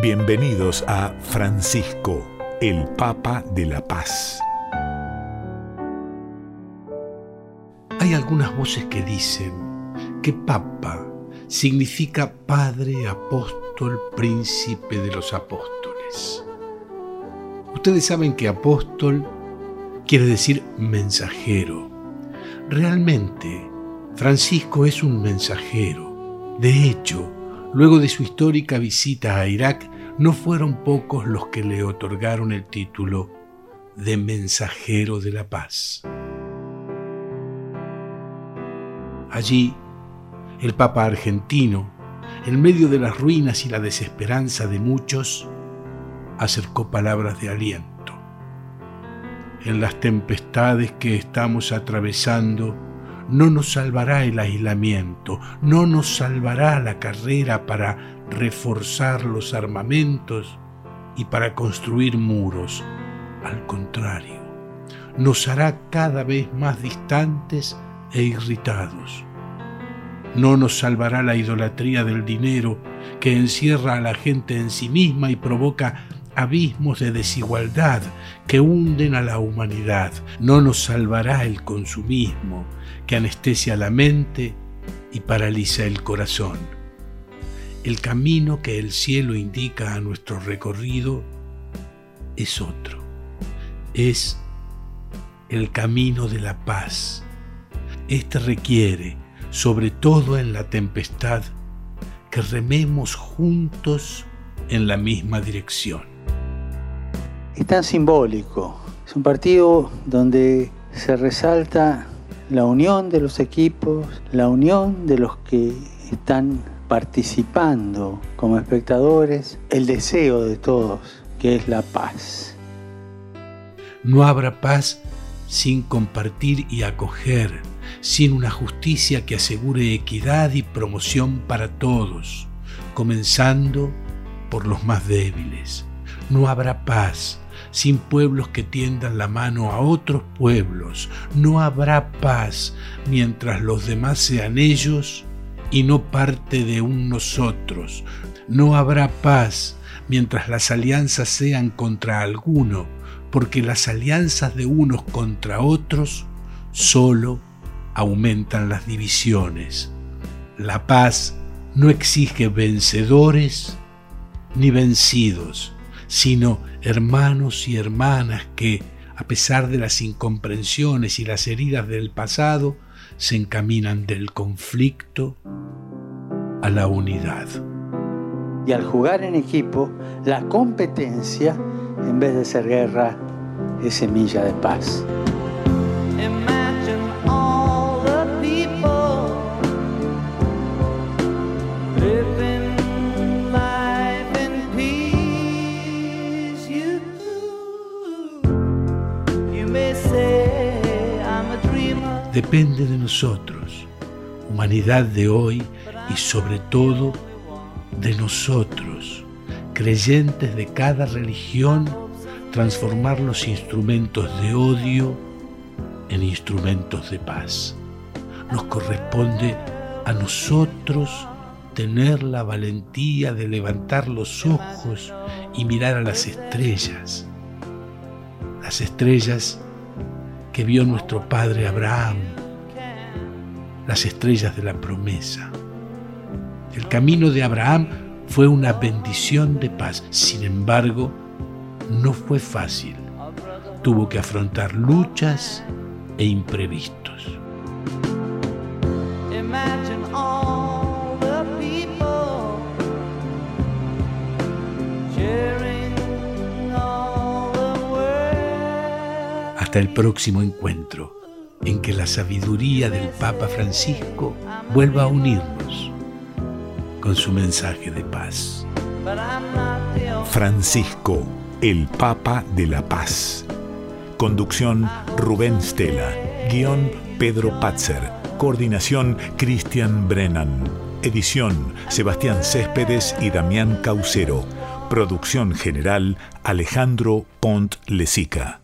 Bienvenidos a Francisco, el Papa de la Paz. Hay algunas voces que dicen que Papa significa Padre, Apóstol, Príncipe de los Apóstoles. Ustedes saben que apóstol quiere decir mensajero. Realmente, Francisco es un mensajero. De hecho, Luego de su histórica visita a Irak, no fueron pocos los que le otorgaron el título de mensajero de la paz. Allí, el Papa argentino, en medio de las ruinas y la desesperanza de muchos, acercó palabras de aliento. En las tempestades que estamos atravesando, no nos salvará el aislamiento, no nos salvará la carrera para reforzar los armamentos y para construir muros. Al contrario, nos hará cada vez más distantes e irritados. No nos salvará la idolatría del dinero que encierra a la gente en sí misma y provoca abismos de desigualdad que hunden a la humanidad. No nos salvará el consumismo que anestesia la mente y paraliza el corazón. El camino que el cielo indica a nuestro recorrido es otro. Es el camino de la paz. Este requiere, sobre todo en la tempestad, que rememos juntos en la misma dirección es tan simbólico. Es un partido donde se resalta la unión de los equipos, la unión de los que están participando como espectadores, el deseo de todos, que es la paz. No habrá paz sin compartir y acoger, sin una justicia que asegure equidad y promoción para todos, comenzando por los más débiles. No habrá paz sin pueblos que tiendan la mano a otros pueblos. No habrá paz mientras los demás sean ellos y no parte de un nosotros. No habrá paz mientras las alianzas sean contra alguno, porque las alianzas de unos contra otros solo aumentan las divisiones. La paz no exige vencedores ni vencidos, sino hermanos y hermanas que, a pesar de las incomprensiones y las heridas del pasado, se encaminan del conflicto a la unidad. Y al jugar en equipo, la competencia, en vez de ser guerra, es semilla de paz. Depende de nosotros, humanidad de hoy y sobre todo de nosotros, creyentes de cada religión, transformar los instrumentos de odio en instrumentos de paz. Nos corresponde a nosotros tener la valentía de levantar los ojos y mirar a las estrellas. Las estrellas que vio nuestro padre Abraham, las estrellas de la promesa. El camino de Abraham fue una bendición de paz, sin embargo, no fue fácil. Tuvo que afrontar luchas e imprevistos. Hasta el próximo encuentro, en que la sabiduría del Papa Francisco vuelva a unirnos con su mensaje de paz. Francisco, el Papa de la Paz. Conducción Rubén Stella. Guión Pedro Patzer. Coordinación Cristian Brennan. Edición Sebastián Céspedes y Damián Caucero. Producción general Alejandro Pont Lesica.